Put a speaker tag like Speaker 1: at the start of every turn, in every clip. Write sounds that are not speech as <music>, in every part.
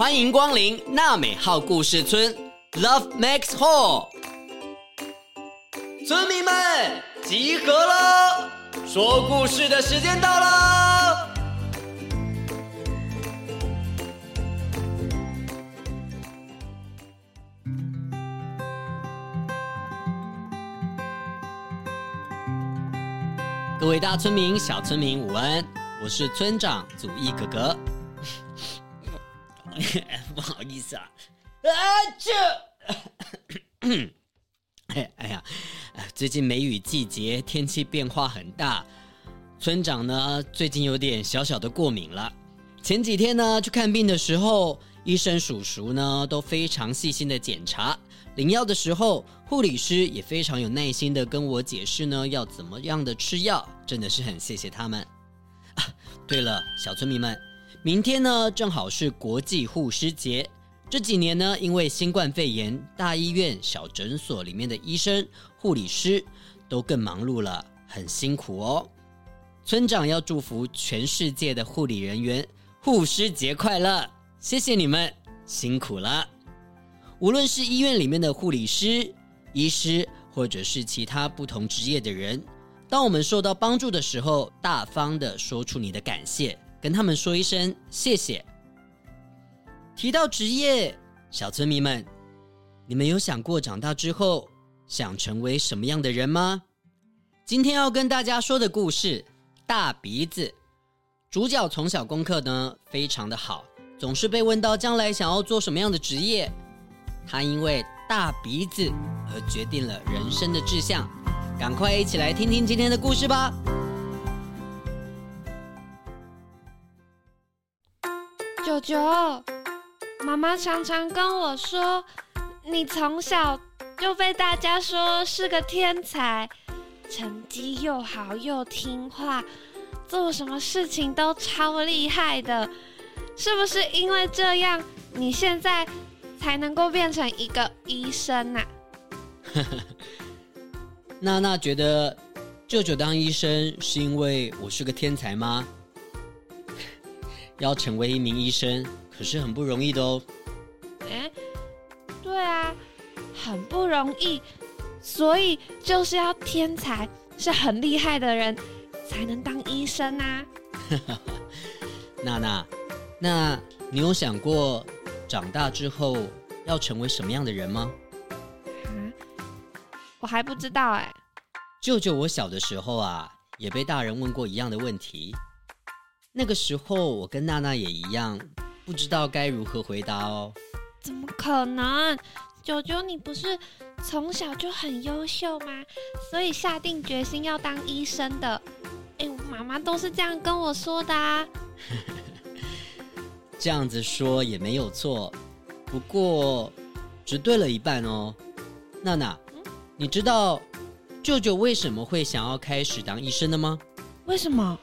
Speaker 1: 欢迎光临娜美号故事村，Love Max Hall。村民们集合了，说故事的时间到了。各位大村民、小村民，午安！我是村长祖义哥哥。<laughs> 不好意思啊，啊这，<coughs> 哎哎呀，最近梅雨季节，天气变化很大，村长呢最近有点小小的过敏了。前几天呢去看病的时候，医生叔叔呢都非常细心的检查，领药的时候，护理师也非常有耐心的跟我解释呢要怎么样的吃药，真的是很谢谢他们。对了，小村民们。明天呢，正好是国际护师节。这几年呢，因为新冠肺炎，大医院、小诊所里面的医生、护理师都更忙碌了，很辛苦哦。村长要祝福全世界的护理人员，护师节快乐！谢谢你们，辛苦了。无论是医院里面的护理师、医师，或者是其他不同职业的人，当我们受到帮助的时候，大方的说出你的感谢。跟他们说一声谢谢。提到职业，小村民们，你们有想过长大之后想成为什么样的人吗？今天要跟大家说的故事《大鼻子》，主角从小功课呢非常的好，总是被问到将来想要做什么样的职业。他因为大鼻子而决定了人生的志向。赶快一起来听听今天的故事吧。
Speaker 2: 舅舅，妈妈常常跟我说，你从小就被大家说是个天才，成绩又好又听话，做什么事情都超厉害的。是不是因为这样，你现在才能够变成一个医生啊？<laughs>
Speaker 1: 娜娜觉得舅舅当医生是因为我是个天才吗？要成为一名医生，可是很不容易的哦。
Speaker 2: 哎，对啊，很不容易，所以就是要天才，是很厉害的人才能当医生啊。<laughs>
Speaker 1: 娜娜，那你有想过长大之后要成为什么样的人吗？
Speaker 2: 啊，我还不知道哎。
Speaker 1: 舅舅，我小的时候啊，也被大人问过一样的问题。那个时候，我跟娜娜也一样，不知道该如何回答哦。
Speaker 2: 怎么可能？九九，你不是从小就很优秀吗？所以下定决心要当医生的。哎，我妈妈都是这样跟我说的啊。<laughs>
Speaker 1: 这样子说也没有错，不过只对了一半哦。娜娜，嗯？你知道舅舅为什么会想要开始当医生的吗？
Speaker 2: 为什么？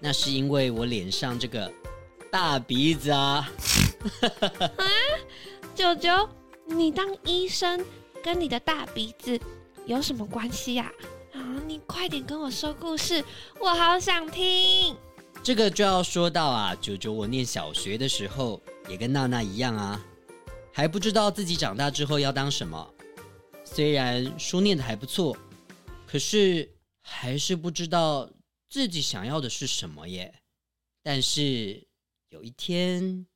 Speaker 1: 那是因为我脸上这个大鼻子啊！
Speaker 2: 啊，九九，你当医生跟你的大鼻子有什么关系呀？啊，你快点跟我说故事，我好想听。
Speaker 1: 这个就要说到啊，九九，我念小学的时候也跟娜娜一样啊，还不知道自己长大之后要当什么。虽然书念的还不错，可是还是不知道。自己想要的是什么耶？但是有一天，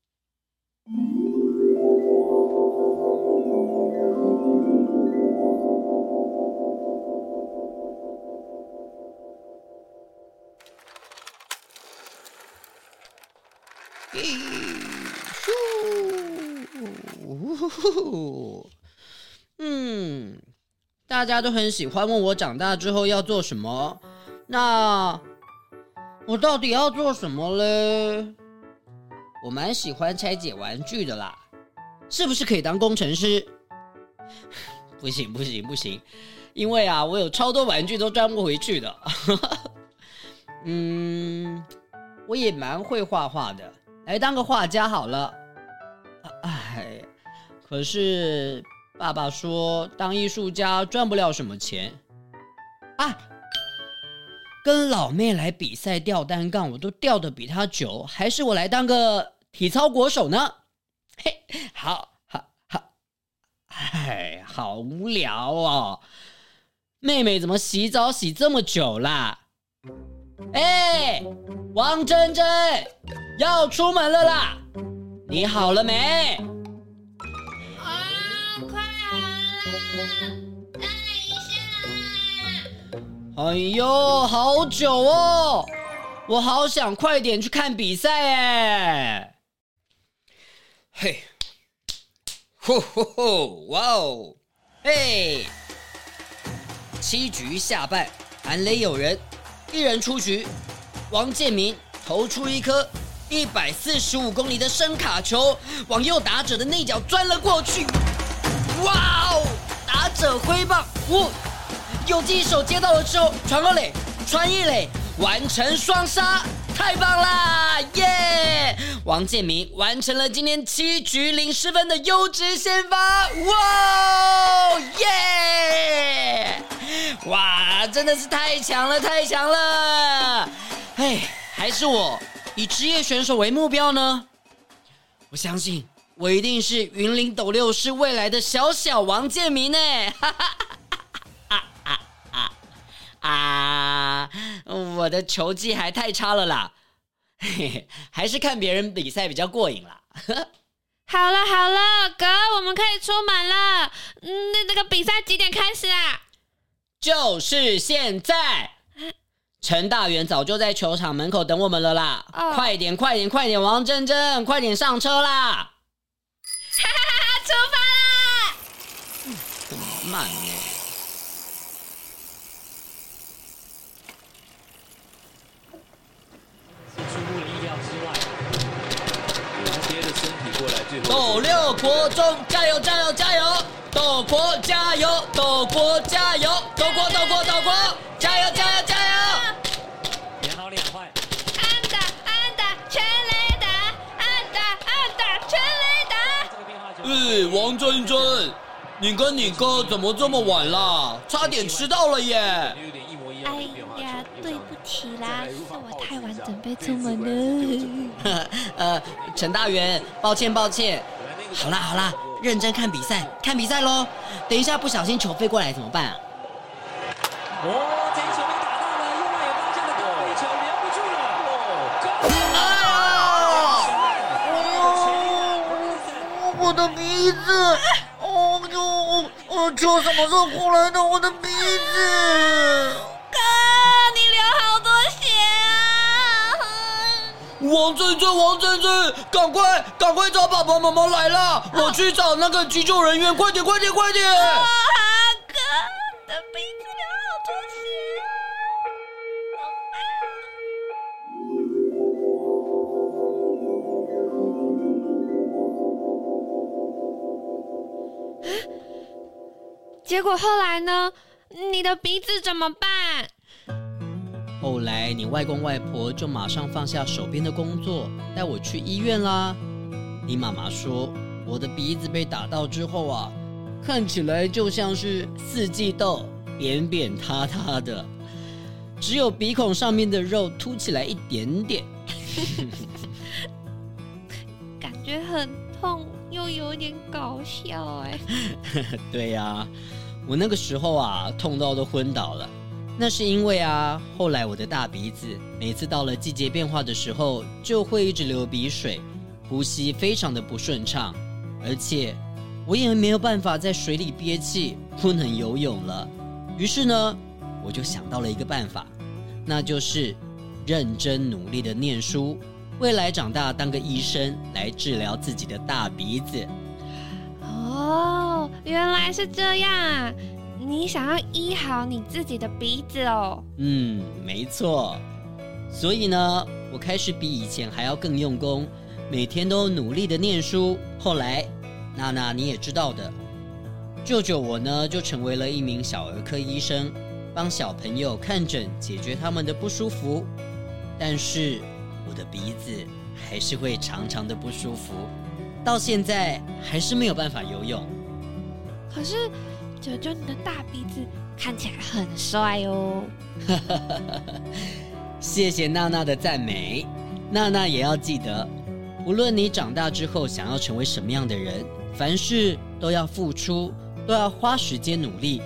Speaker 1: 嗯，大家都很喜欢问我长大之后要做什么。那我到底要做什么嘞？我蛮喜欢拆解玩具的啦，是不是可以当工程师？<laughs> 不行不行不行，因为啊，我有超多玩具都装不回去的。<laughs> 嗯，我也蛮会画画的，来当个画家好了。哎，可是爸爸说当艺术家赚不了什么钱啊。跟老妹来比赛吊单杠，我都吊得比她久，还是我来当个体操国手呢？嘿，好好好，哎，好无聊哦。妹妹怎么洗澡洗这么久啦？哎，王珍珍，要出门了啦！你好了没？
Speaker 2: 啊，快好了，
Speaker 1: 哎呦，好久哦，我好想快点去看比赛哎。嘿，呼呼呼，哇哦，嘿，七局下半，韩磊有人。一人出局，王建民投出一颗一百四十五公里的深卡球，往右打者的内角钻了过去。哇哦！打者挥棒，呜，游击手接到了之后传二垒，传一垒，完成双杀，太棒啦！耶！王建民完成了今天七局零失分的优质先发，哇！耶！哇，真的是太强了，太强了！哎，还是我以职业选手为目标呢？我相信我一定是云林斗六市未来的小小王建民呢！哈 <laughs> 哈啊！我的球技还太差了啦，嘿嘿，还是看别人比赛比较过瘾啦。<laughs>
Speaker 2: 好了好了，哥，我们可以出门了。嗯，那那个比赛几点开始啊？
Speaker 1: 就是现在，陈大元早就在球场门口等我们了啦！哦、快点，快点，快点，王珍珍，快点上车啦！
Speaker 2: 哈哈哈哈，出发啦！
Speaker 1: 嗯，这么慢呢？
Speaker 3: 是出乎意料之外，贴着身体过来，最后
Speaker 1: 斗六国中，加油，加油，加油！斗国加油！斗国加油！斗国斗国斗国！加油加油加油！
Speaker 3: 连好两坏。
Speaker 2: 安打安打全雷打！安打安打全雷打！
Speaker 1: 哎，王珍珍，你跟你哥怎么这么晚了？差点迟到了耶！
Speaker 2: 起啦，是我太晚准备出门了。<laughs>
Speaker 1: 呃，陈大元，抱歉抱歉。好啦好啦。认真看比赛，看比赛喽！等一下不小心球飞过来怎么办啊？
Speaker 3: 哦，这一球被打到了，右外野方向的高飞球，留不住了！哦，
Speaker 1: 哎呦，我的鼻子！哦哟，哦，球什么时候过来的？我的鼻子！王珍珍，赶快，赶快找爸爸妈妈来了！我去找那个急救人员，快点，快点，快点！
Speaker 2: 阿哥，的鼻子流好多血！结果后来呢？你的鼻子怎么办？
Speaker 1: 后来，你外公外婆就马上放下手边的工作，带我去医院啦。你妈妈说，我的鼻子被打到之后啊，看起来就像是四季豆，扁扁塌塌的，只有鼻孔上面的肉凸起来一点点，<laughs>
Speaker 2: 感觉很痛，又有点搞笑哎。<laughs>
Speaker 1: 对呀，我那个时候啊，痛到都昏倒了。那是因为啊，后来我的大鼻子每次到了季节变化的时候，就会一直流鼻水，呼吸非常的不顺畅，而且我也没有办法在水里憋气，不能游泳了。于是呢，我就想到了一个办法，那就是认真努力的念书，未来长大当个医生来治疗自己的大鼻子。
Speaker 2: 哦，原来是这样啊。你想要医好你自己的鼻子哦？
Speaker 1: 嗯，没错。所以呢，我开始比以前还要更用功，每天都努力的念书。后来，娜娜你也知道的，舅舅我呢就成为了一名小儿科医生，帮小朋友看诊，解决他们的不舒服。但是我的鼻子还是会常常的不舒服，到现在还是没有办法游泳。
Speaker 2: 可是。舅舅，你的大鼻子看起来很帅哦！<laughs>
Speaker 1: 谢谢娜娜的赞美，娜娜也要记得，无论你长大之后想要成为什么样的人，凡事都要付出，都要花时间努力。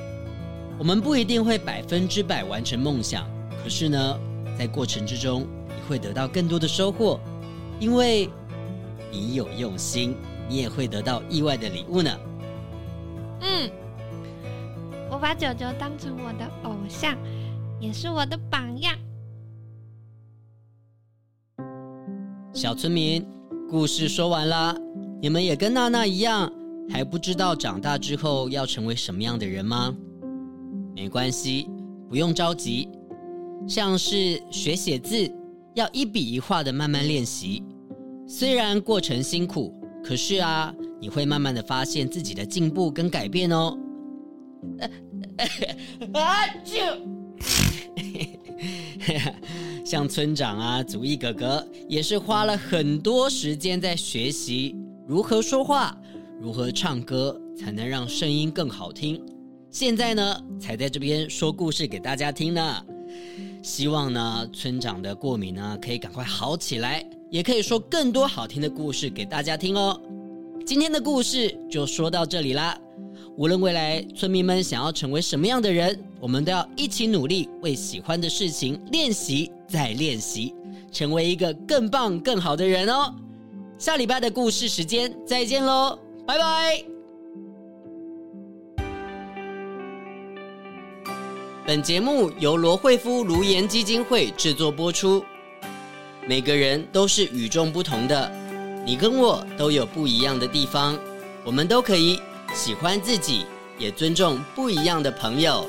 Speaker 1: 我们不一定会百分之百完成梦想，可是呢，在过程之中，你会得到更多的收获，因为你有用心，你也会得到意外的礼物呢。
Speaker 2: 嗯，我把九九当成我的偶像，也是我的榜样。
Speaker 1: 小村民，故事说完了，你们也跟娜娜一样，还不知道长大之后要成为什么样的人吗？没关系，不用着急。像是学写字，要一笔一画的慢慢练习。虽然过程辛苦，可是啊，你会慢慢的发现自己的进步跟改变哦。<laughs> 啊就，<laughs> 像村长啊，祖义哥哥也是花了很多时间在学习如何说话，如何唱歌，才能让声音更好听。现在呢，才在这边说故事给大家听呢。希望呢，村长的过敏呢可以赶快好起来，也可以说更多好听的故事给大家听哦。今天的故事就说到这里啦。无论未来村民们想要成为什么样的人，我们都要一起努力，为喜欢的事情练习再练习，成为一个更棒更好的人哦。下礼拜的故事时间再见喽，拜拜。本节目由罗慧夫卢颜基金会制作播出。每个人都是与众不同的，你跟我都有不一样的地方，我们都可以喜欢自己，也尊重不一样的朋友。